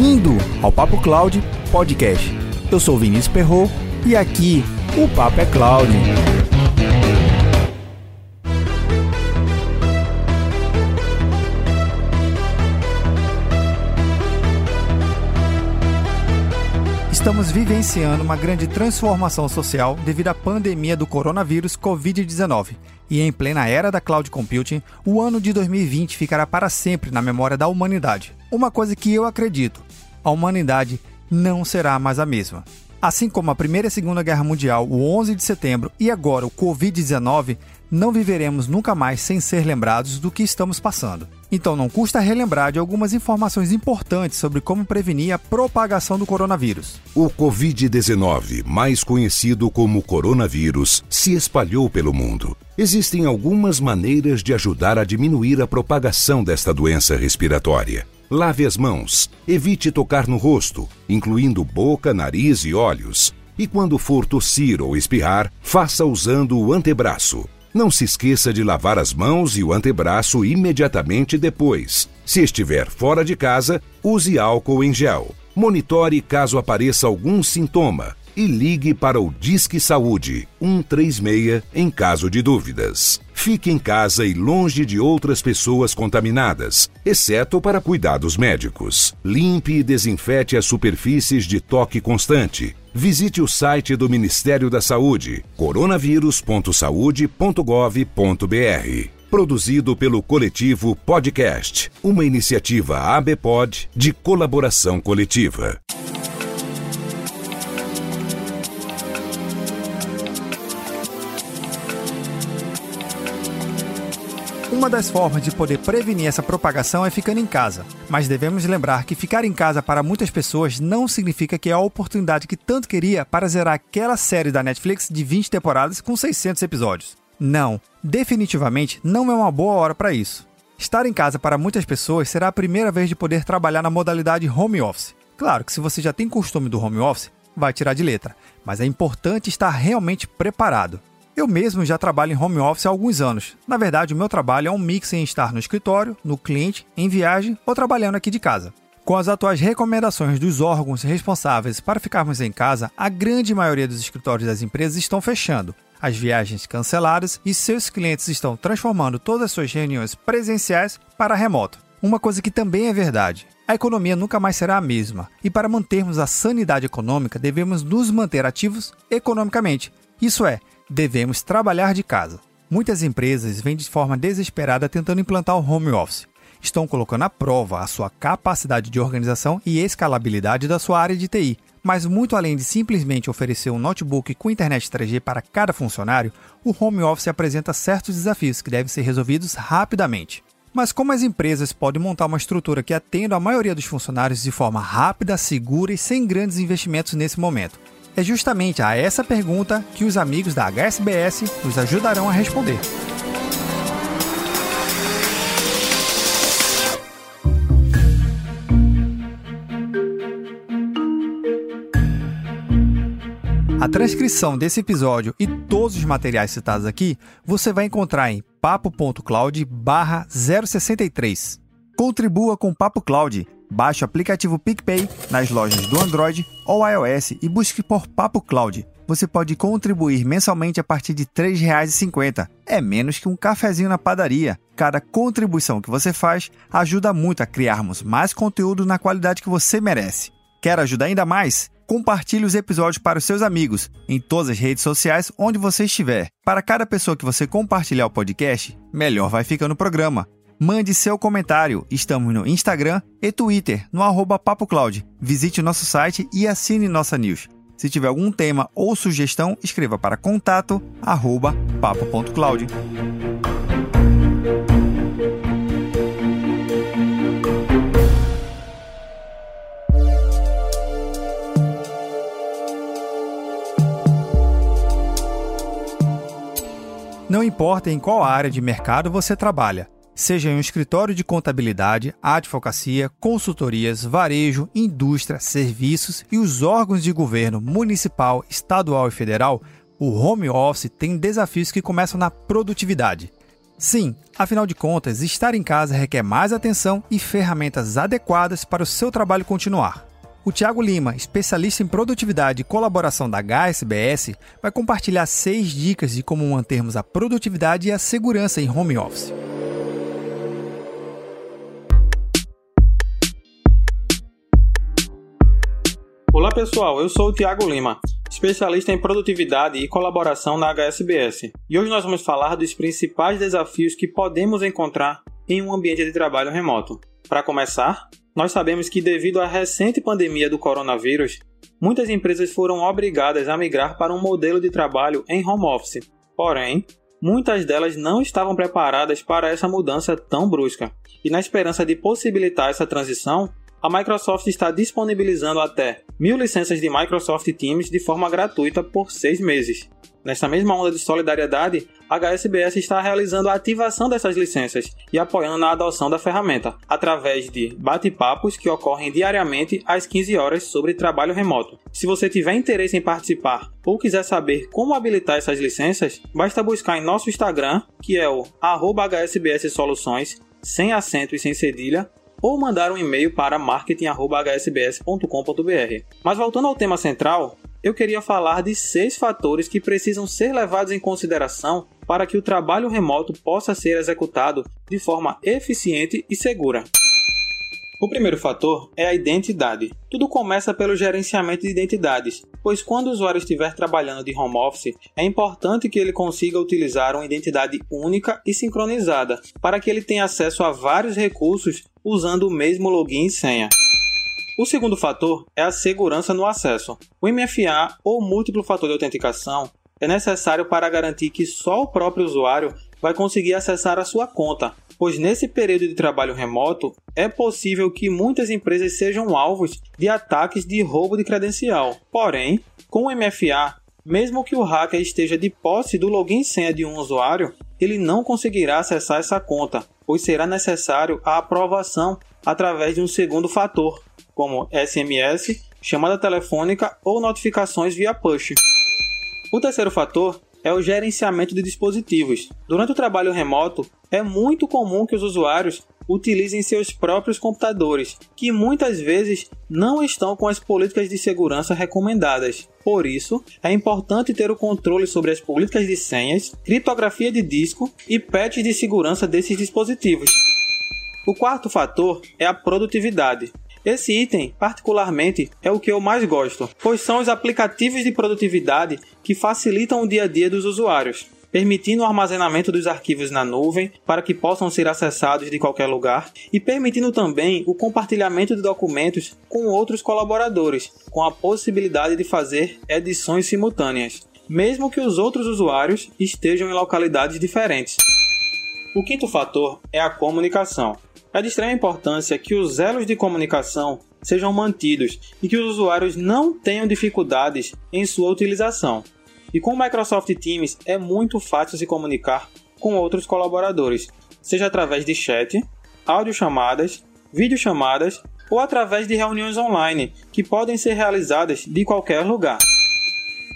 Bem-vindo ao Papo Cloud Podcast. Eu sou Vinícius Perro e aqui o Papo é Cloud. Estamos vivenciando uma grande transformação social devido à pandemia do coronavírus Covid-19. E em plena era da cloud computing, o ano de 2020 ficará para sempre na memória da humanidade. Uma coisa que eu acredito: a humanidade não será mais a mesma. Assim como a Primeira e Segunda Guerra Mundial, o 11 de setembro e agora o Covid-19, não viveremos nunca mais sem ser lembrados do que estamos passando. Então não custa relembrar de algumas informações importantes sobre como prevenir a propagação do coronavírus. O Covid-19, mais conhecido como coronavírus, se espalhou pelo mundo. Existem algumas maneiras de ajudar a diminuir a propagação desta doença respiratória. Lave as mãos, evite tocar no rosto, incluindo boca, nariz e olhos. E quando for tossir ou espirrar, faça usando o antebraço. Não se esqueça de lavar as mãos e o antebraço imediatamente depois. Se estiver fora de casa, use álcool em gel. Monitore caso apareça algum sintoma e ligue para o Disque Saúde 136 em caso de dúvidas. Fique em casa e longe de outras pessoas contaminadas, exceto para cuidados médicos. Limpe e desinfete as superfícies de toque constante. Visite o site do Ministério da Saúde, coronavírus.saude.gov.br. Produzido pelo coletivo Podcast, uma iniciativa ABPOD de colaboração coletiva. Uma das formas de poder prevenir essa propagação é ficando em casa, mas devemos lembrar que ficar em casa para muitas pessoas não significa que é a oportunidade que tanto queria para zerar aquela série da Netflix de 20 temporadas com 600 episódios. Não, definitivamente não é uma boa hora para isso. Estar em casa para muitas pessoas será a primeira vez de poder trabalhar na modalidade home office. Claro que se você já tem costume do home office, vai tirar de letra, mas é importante estar realmente preparado. Eu mesmo já trabalho em home office há alguns anos. Na verdade, o meu trabalho é um mix em estar no escritório, no cliente, em viagem ou trabalhando aqui de casa. Com as atuais recomendações dos órgãos responsáveis para ficarmos em casa, a grande maioria dos escritórios das empresas estão fechando, as viagens canceladas e seus clientes estão transformando todas as suas reuniões presenciais para remoto. Uma coisa que também é verdade: a economia nunca mais será a mesma, e para mantermos a sanidade econômica, devemos nos manter ativos economicamente. Isso é, devemos trabalhar de casa. Muitas empresas vêm de forma desesperada tentando implantar o home office. Estão colocando à prova a sua capacidade de organização e escalabilidade da sua área de TI. Mas muito além de simplesmente oferecer um notebook com internet 3G para cada funcionário, o home office apresenta certos desafios que devem ser resolvidos rapidamente. Mas como as empresas podem montar uma estrutura que atenda a maioria dos funcionários de forma rápida, segura e sem grandes investimentos nesse momento? É justamente a essa pergunta que os amigos da HSBS nos ajudarão a responder. A transcrição desse episódio e todos os materiais citados aqui você vai encontrar em papo.cloud 063. Contribua com Papo Cloud Baixe o aplicativo PicPay nas lojas do Android ou iOS e busque por Papo Cloud. Você pode contribuir mensalmente a partir de R$ 3,50. É menos que um cafezinho na padaria. Cada contribuição que você faz ajuda muito a criarmos mais conteúdo na qualidade que você merece. Quer ajudar ainda mais? Compartilhe os episódios para os seus amigos em todas as redes sociais onde você estiver. Para cada pessoa que você compartilhar o podcast, melhor vai ficando o programa. Mande seu comentário. Estamos no Instagram e Twitter, no arroba PapoCloud. Visite nosso site e assine nossa news. Se tiver algum tema ou sugestão, escreva para contato arroba papo.cloud. Não importa em qual área de mercado você trabalha, seja em um escritório de contabilidade, advocacia, consultorias, varejo, indústria, serviços e os órgãos de governo municipal, estadual e federal, o home office tem desafios que começam na produtividade. Sim, afinal de contas, estar em casa requer mais atenção e ferramentas adequadas para o seu trabalho continuar. O Tiago Lima, especialista em produtividade e colaboração da HSBS, vai compartilhar seis dicas de como mantermos a produtividade e a segurança em home office. Olá pessoal, eu sou o Tiago Lima especialista em produtividade e colaboração na HSBS. E hoje nós vamos falar dos principais desafios que podemos encontrar em um ambiente de trabalho remoto. Para começar, nós sabemos que devido à recente pandemia do coronavírus, muitas empresas foram obrigadas a migrar para um modelo de trabalho em home office. Porém, muitas delas não estavam preparadas para essa mudança tão brusca. E na esperança de possibilitar essa transição, a Microsoft está disponibilizando até mil licenças de Microsoft Teams de forma gratuita por seis meses. Nesta mesma onda de solidariedade, a HSBS está realizando a ativação dessas licenças e apoiando na adoção da ferramenta, através de bate-papos que ocorrem diariamente às 15 horas sobre trabalho remoto. Se você tiver interesse em participar ou quiser saber como habilitar essas licenças, basta buscar em nosso Instagram, que é o HSBS Soluções, sem acento e sem cedilha, ou mandar um e-mail para marketing.hsbs.com.br. Mas voltando ao tema central, eu queria falar de seis fatores que precisam ser levados em consideração para que o trabalho remoto possa ser executado de forma eficiente e segura. O primeiro fator é a identidade. Tudo começa pelo gerenciamento de identidades, pois quando o usuário estiver trabalhando de home office, é importante que ele consiga utilizar uma identidade única e sincronizada, para que ele tenha acesso a vários recursos usando o mesmo login e senha. O segundo fator é a segurança no acesso. O MFA ou múltiplo fator de autenticação é necessário para garantir que só o próprio usuário vai conseguir acessar a sua conta, pois nesse período de trabalho remoto é possível que muitas empresas sejam alvos de ataques de roubo de credencial. Porém, com o MFA, mesmo que o hacker esteja de posse do login e senha de um usuário, ele não conseguirá acessar essa conta, pois será necessário a aprovação através de um segundo fator, como SMS, chamada telefônica ou notificações via push. O terceiro fator é o gerenciamento de dispositivos. Durante o trabalho remoto, é muito comum que os usuários utilizem seus próprios computadores, que muitas vezes não estão com as políticas de segurança recomendadas. Por isso, é importante ter o controle sobre as políticas de senhas, criptografia de disco e patches de segurança desses dispositivos. O quarto fator é a produtividade. Esse item, particularmente, é o que eu mais gosto, pois são os aplicativos de produtividade que facilitam o dia a dia dos usuários, permitindo o armazenamento dos arquivos na nuvem para que possam ser acessados de qualquer lugar e permitindo também o compartilhamento de documentos com outros colaboradores, com a possibilidade de fazer edições simultâneas, mesmo que os outros usuários estejam em localidades diferentes. O quinto fator é a comunicação. É de extrema importância que os elos de comunicação sejam mantidos e que os usuários não tenham dificuldades em sua utilização. E com o Microsoft Teams é muito fácil se comunicar com outros colaboradores, seja através de chat, audiochamadas, videochamadas ou através de reuniões online, que podem ser realizadas de qualquer lugar.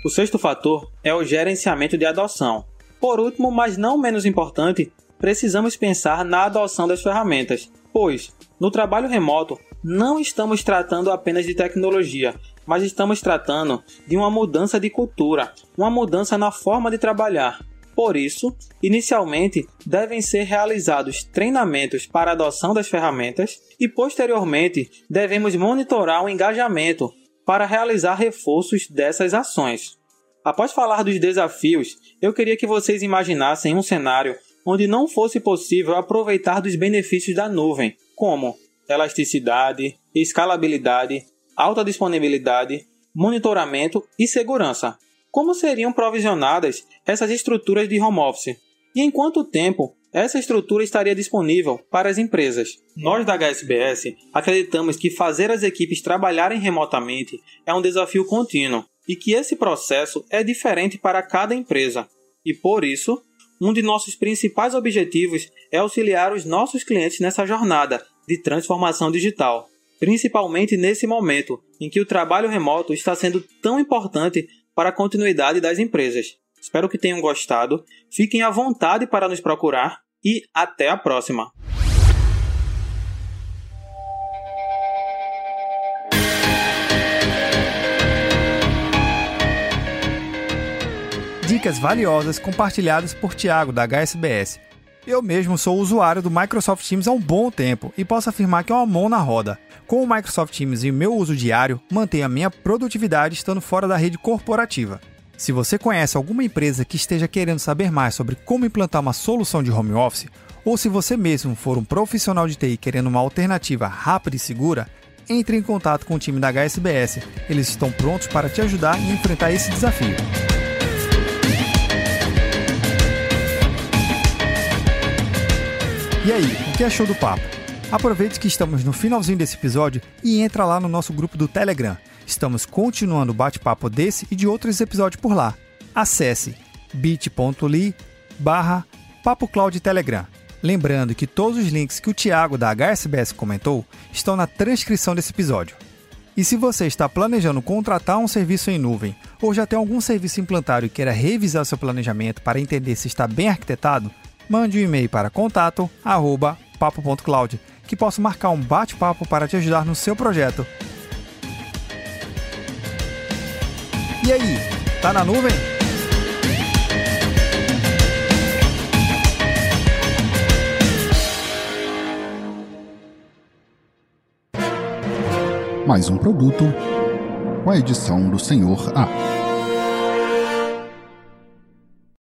O sexto fator é o gerenciamento de adoção. Por último, mas não menos importante, precisamos pensar na adoção das ferramentas, pois, no trabalho remoto, não estamos tratando apenas de tecnologia, mas estamos tratando de uma mudança de cultura, uma mudança na forma de trabalhar. Por isso, inicialmente devem ser realizados treinamentos para adoção das ferramentas e, posteriormente, devemos monitorar o engajamento para realizar reforços dessas ações. Após falar dos desafios, eu queria que vocês imaginassem um cenário onde não fosse possível aproveitar dos benefícios da nuvem, como elasticidade, escalabilidade, alta disponibilidade, monitoramento e segurança. Como seriam provisionadas essas estruturas de home office? E em quanto tempo essa estrutura estaria disponível para as empresas? Nós da HSBS acreditamos que fazer as equipes trabalharem remotamente é um desafio contínuo e que esse processo é diferente para cada empresa. E por isso, um de nossos principais objetivos é auxiliar os nossos clientes nessa jornada de transformação digital, principalmente nesse momento em que o trabalho remoto está sendo tão importante para a continuidade das empresas. Espero que tenham gostado. Fiquem à vontade para nos procurar e até a próxima! Dicas valiosas compartilhadas por Tiago da HSBS. Eu mesmo sou usuário do Microsoft Teams há um bom tempo e posso afirmar que é uma mão na roda. Com o Microsoft Teams e meu uso diário, mantenho a minha produtividade estando fora da rede corporativa. Se você conhece alguma empresa que esteja querendo saber mais sobre como implantar uma solução de home office, ou se você mesmo for um profissional de TI querendo uma alternativa rápida e segura, entre em contato com o time da HSBS. Eles estão prontos para te ajudar e enfrentar esse desafio. E aí, o que achou do papo? Aproveite que estamos no finalzinho desse episódio e entra lá no nosso grupo do Telegram. Estamos continuando o bate-papo desse e de outros episódios por lá. Acesse bit.ly barra Telegram. Lembrando que todos os links que o Thiago da HSBS comentou estão na transcrição desse episódio. E se você está planejando contratar um serviço em nuvem ou já tem algum serviço implantado e queira revisar seu planejamento para entender se está bem arquitetado, mande um e-mail para contato@papo.cloud, que posso marcar um bate-papo para te ajudar no seu projeto. E aí, tá na nuvem? Mais um produto com a edição do Senhor A.